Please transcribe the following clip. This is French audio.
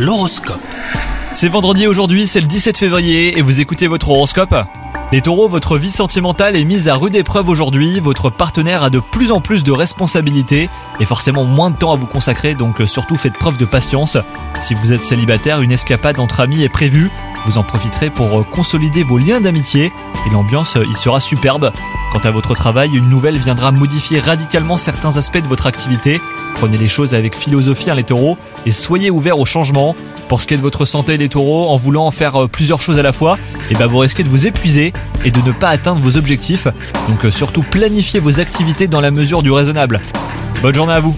L'horoscope. C'est vendredi aujourd'hui, c'est le 17 février et vous écoutez votre horoscope Les taureaux, votre vie sentimentale est mise à rude épreuve aujourd'hui, votre partenaire a de plus en plus de responsabilités et forcément moins de temps à vous consacrer, donc euh, surtout faites preuve de patience. Si vous êtes célibataire, une escapade entre amis est prévue, vous en profiterez pour euh, consolider vos liens d'amitié et l'ambiance euh, y sera superbe. Quant à votre travail, une nouvelle viendra modifier radicalement certains aspects de votre activité. Prenez les choses avec philosophie, hein, les taureaux, et soyez ouverts au changement. Pour ce qui est de votre santé, les taureaux, en voulant faire euh, plusieurs choses à la fois, et ben vous risquez de vous épuiser et de ne pas atteindre vos objectifs. Donc euh, surtout planifiez vos activités dans la mesure du raisonnable. Bonne journée à vous